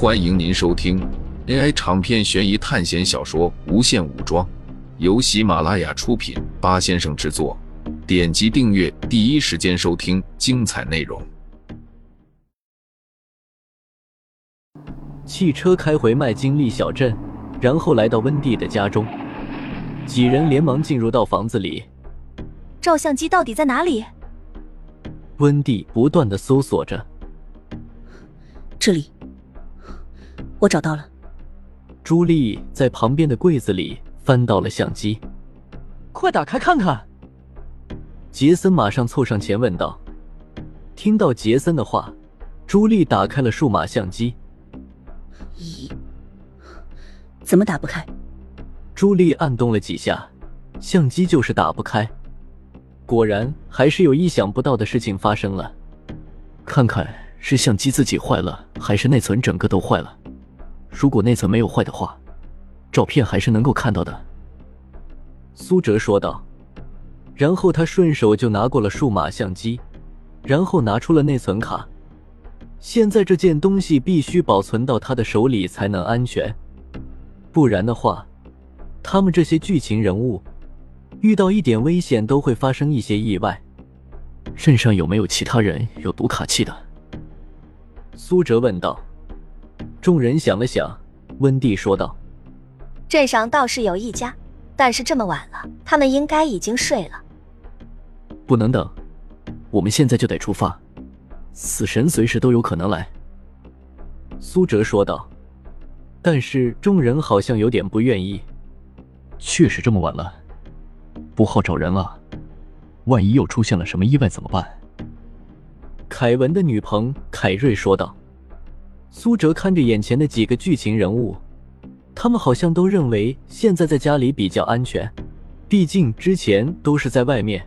欢迎您收听 AI 长篇悬疑探险小说《无限武装》，由喜马拉雅出品，八先生制作。点击订阅，第一时间收听精彩内容。汽车开回麦金利小镇，然后来到温蒂的家中，几人连忙进入到房子里。照相机到底在哪里？温蒂不断的搜索着。这里，我找到了。朱莉在旁边的柜子里翻到了相机，快打开看看。杰森马上凑上前问道。听到杰森的话，朱莉打开了数码相机。咦，怎么打不开？朱莉按动了几下，相机就是打不开。果然，还是有意想不到的事情发生了。看看是相机自己坏了，还是内存整个都坏了。如果内存没有坏的话，照片还是能够看到的。苏哲说道。然后他顺手就拿过了数码相机，然后拿出了内存卡。现在这件东西必须保存到他的手里才能安全，不然的话，他们这些剧情人物遇到一点危险都会发生一些意外。镇上有没有其他人有读卡器的？苏哲问道。众人想了想，温蒂说道：“镇上倒是有一家，但是这么晚了，他们应该已经睡了。”不能等，我们现在就得出发。死神随时都有可能来。”苏哲说道。但是众人好像有点不愿意。确实这么晚了，不好找人了。万一又出现了什么意外怎么办？凯文的女朋凯瑞说道。苏哲看着眼前的几个剧情人物，他们好像都认为现在在家里比较安全，毕竟之前都是在外面。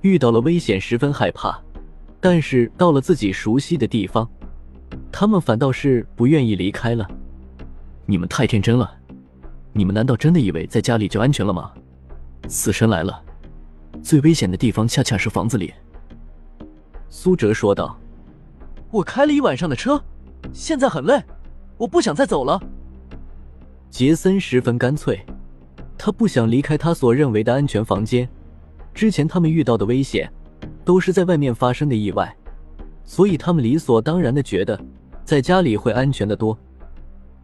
遇到了危险，十分害怕，但是到了自己熟悉的地方，他们反倒是不愿意离开了。你们太天真了，你们难道真的以为在家里就安全了吗？死神来了，最危险的地方恰恰是房子里。苏哲说道：“我开了一晚上的车，现在很累，我不想再走了。”杰森十分干脆，他不想离开他所认为的安全房间。之前他们遇到的危险，都是在外面发生的意外，所以他们理所当然的觉得在家里会安全的多。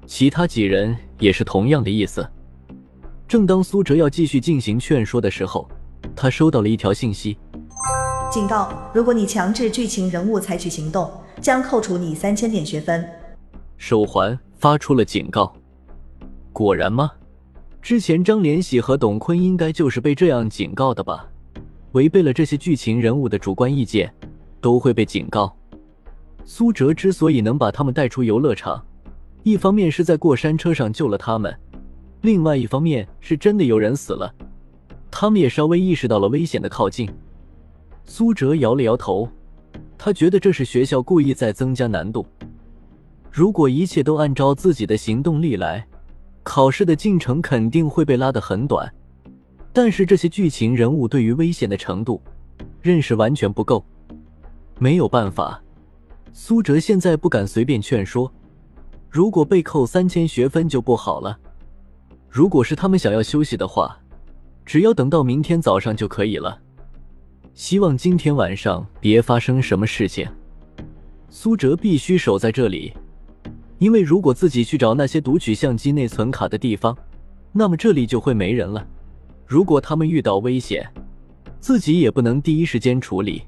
其他几人也是同样的意思。正当苏哲要继续进行劝说的时候，他收到了一条信息：警告，如果你强制剧情人物采取行动，将扣除你三千点学分。手环发出了警告。果然吗？之前张连喜和董坤应该就是被这样警告的吧？违背了这些剧情人物的主观意见，都会被警告。苏哲之所以能把他们带出游乐场，一方面是在过山车上救了他们，另外一方面是真的有人死了，他们也稍微意识到了危险的靠近。苏哲摇了摇头，他觉得这是学校故意在增加难度。如果一切都按照自己的行动力来，考试的进程肯定会被拉得很短。但是这些剧情人物对于危险的程度认识完全不够，没有办法。苏哲现在不敢随便劝说，如果被扣三千学分就不好了。如果是他们想要休息的话，只要等到明天早上就可以了。希望今天晚上别发生什么事情。苏哲必须守在这里，因为如果自己去找那些读取相机内存卡的地方，那么这里就会没人了。如果他们遇到危险，自己也不能第一时间处理。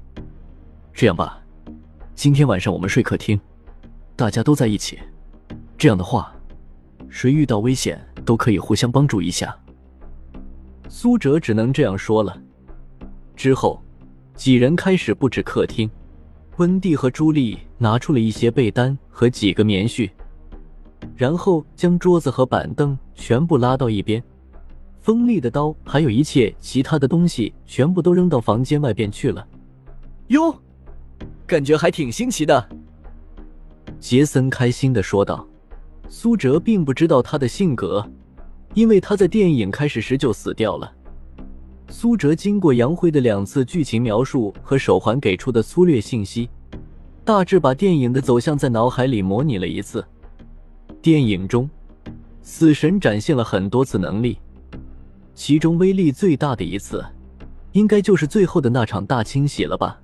这样吧，今天晚上我们睡客厅，大家都在一起。这样的话，谁遇到危险都可以互相帮助一下。苏哲只能这样说了。之后，几人开始布置客厅。温蒂和朱莉拿出了一些被单和几个棉絮，然后将桌子和板凳全部拉到一边。锋利的刀，还有一切其他的东西，全部都扔到房间外边去了。哟，感觉还挺新奇的。杰森开心的说道。苏哲并不知道他的性格，因为他在电影开始时就死掉了。苏哲经过杨辉的两次剧情描述和手环给出的粗略信息，大致把电影的走向在脑海里模拟了一次。电影中，死神展现了很多次能力，其中威力最大的一次，应该就是最后的那场大清洗了吧？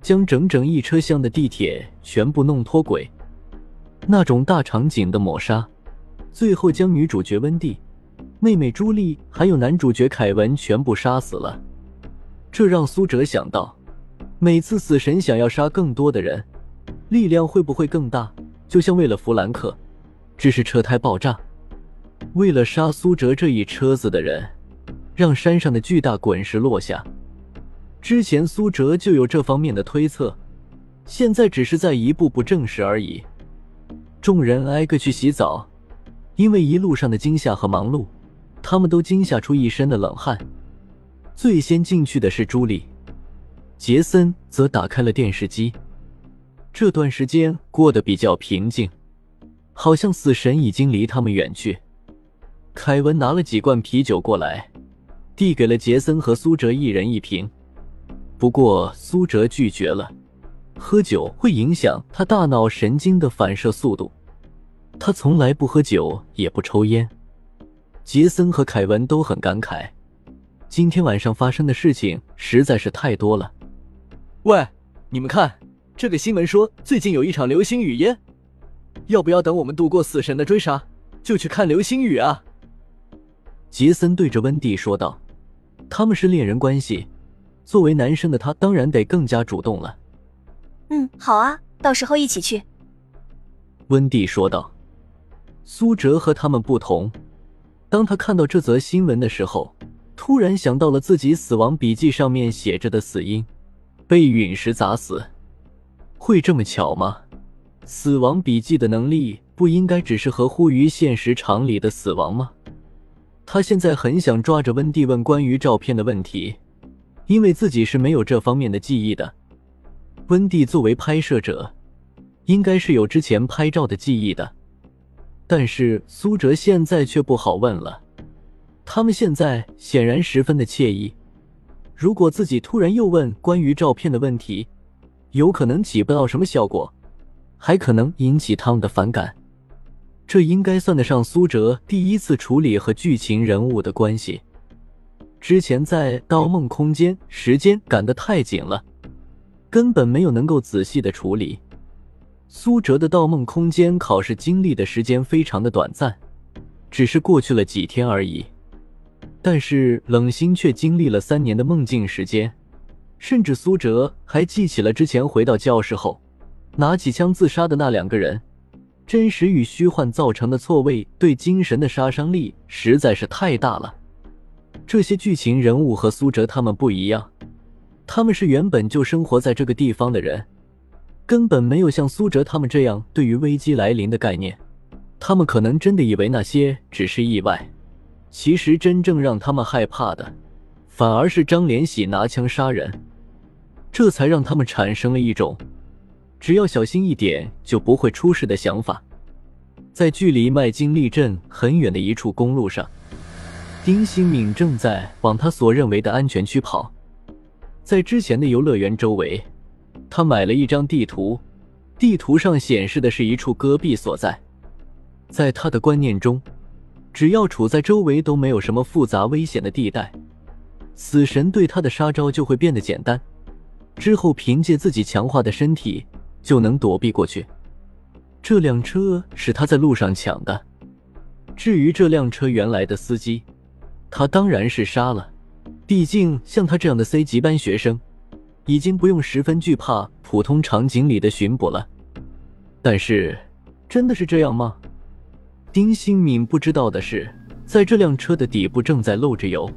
将整整一车厢的地铁全部弄脱轨，那种大场景的抹杀，最后将女主角温蒂、妹妹朱莉还有男主角凯文全部杀死了。这让苏哲想到，每次死神想要杀更多的人，力量会不会更大？就像为了弗兰克，只是车胎爆炸；为了杀苏哲这一车子的人，让山上的巨大滚石落下。之前苏哲就有这方面的推测，现在只是在一步步证实而已。众人挨个去洗澡，因为一路上的惊吓和忙碌，他们都惊吓出一身的冷汗。最先进去的是朱莉，杰森则打开了电视机。这段时间过得比较平静，好像死神已经离他们远去。凯文拿了几罐啤酒过来，递给了杰森和苏哲一人一瓶。不过苏哲拒绝了，喝酒会影响他大脑神经的反射速度。他从来不喝酒，也不抽烟。杰森和凯文都很感慨。今天晚上发生的事情实在是太多了。喂，你们看，这个新闻说最近有一场流星雨耶，要不要等我们度过死神的追杀，就去看流星雨啊？杰森对着温蒂说道：“他们是恋人关系，作为男生的他当然得更加主动了。”嗯，好啊，到时候一起去。温蒂说道。苏哲和他们不同，当他看到这则新闻的时候。突然想到了自己死亡笔记上面写着的死因，被陨石砸死，会这么巧吗？死亡笔记的能力不应该只是合乎于现实常理的死亡吗？他现在很想抓着温蒂问关于照片的问题，因为自己是没有这方面的记忆的。温蒂作为拍摄者，应该是有之前拍照的记忆的，但是苏哲现在却不好问了。他们现在显然十分的惬意。如果自己突然又问关于照片的问题，有可能起不到什么效果，还可能引起他们的反感。这应该算得上苏哲第一次处理和剧情人物的关系。之前在《盗梦空间》时间赶得太紧了，根本没有能够仔细的处理。苏哲的《盗梦空间》考试经历的时间非常的短暂，只是过去了几天而已。但是冷心却经历了三年的梦境时间，甚至苏哲还记起了之前回到教室后，拿起枪自杀的那两个人。真实与虚幻造成的错位对精神的杀伤力实在是太大了。这些剧情人物和苏哲他们不一样，他们是原本就生活在这个地方的人，根本没有像苏哲他们这样对于危机来临的概念。他们可能真的以为那些只是意外。其实真正让他们害怕的，反而是张连喜拿枪杀人，这才让他们产生了一种只要小心一点就不会出事的想法。在距离麦金利镇很远的一处公路上，丁新敏正在往他所认为的安全区跑。在之前的游乐园周围，他买了一张地图，地图上显示的是一处戈壁所在。在他的观念中。只要处在周围都没有什么复杂危险的地带，死神对他的杀招就会变得简单。之后凭借自己强化的身体就能躲避过去。这辆车是他在路上抢的。至于这辆车原来的司机，他当然是杀了。毕竟像他这样的 C 级班学生，已经不用十分惧怕普通场景里的巡捕了。但是，真的是这样吗？丁新敏不知道的是，在这辆车的底部正在漏着油，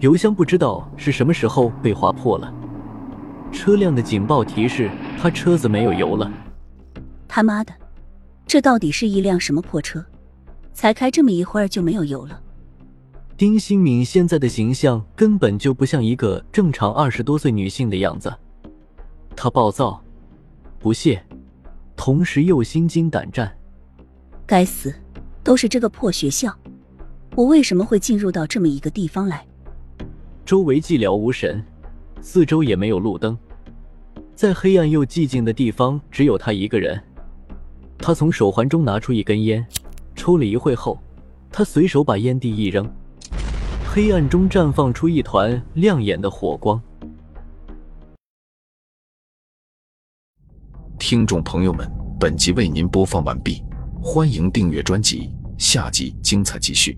油箱不知道是什么时候被划破了。车辆的警报提示他车子没有油了。他妈的，这到底是一辆什么破车？才开这么一会儿就没有油了。丁新敏现在的形象根本就不像一个正常二十多岁女性的样子，她暴躁、不屑，同时又心惊胆战。该死，都是这个破学校！我为什么会进入到这么一个地方来？周围寂寥无神，四周也没有路灯，在黑暗又寂静的地方，只有他一个人。他从手环中拿出一根烟，抽了一会后，他随手把烟蒂一扔，黑暗中绽放出一团亮眼的火光。听众朋友们，本集为您播放完毕，欢迎订阅专辑，下集精彩继续。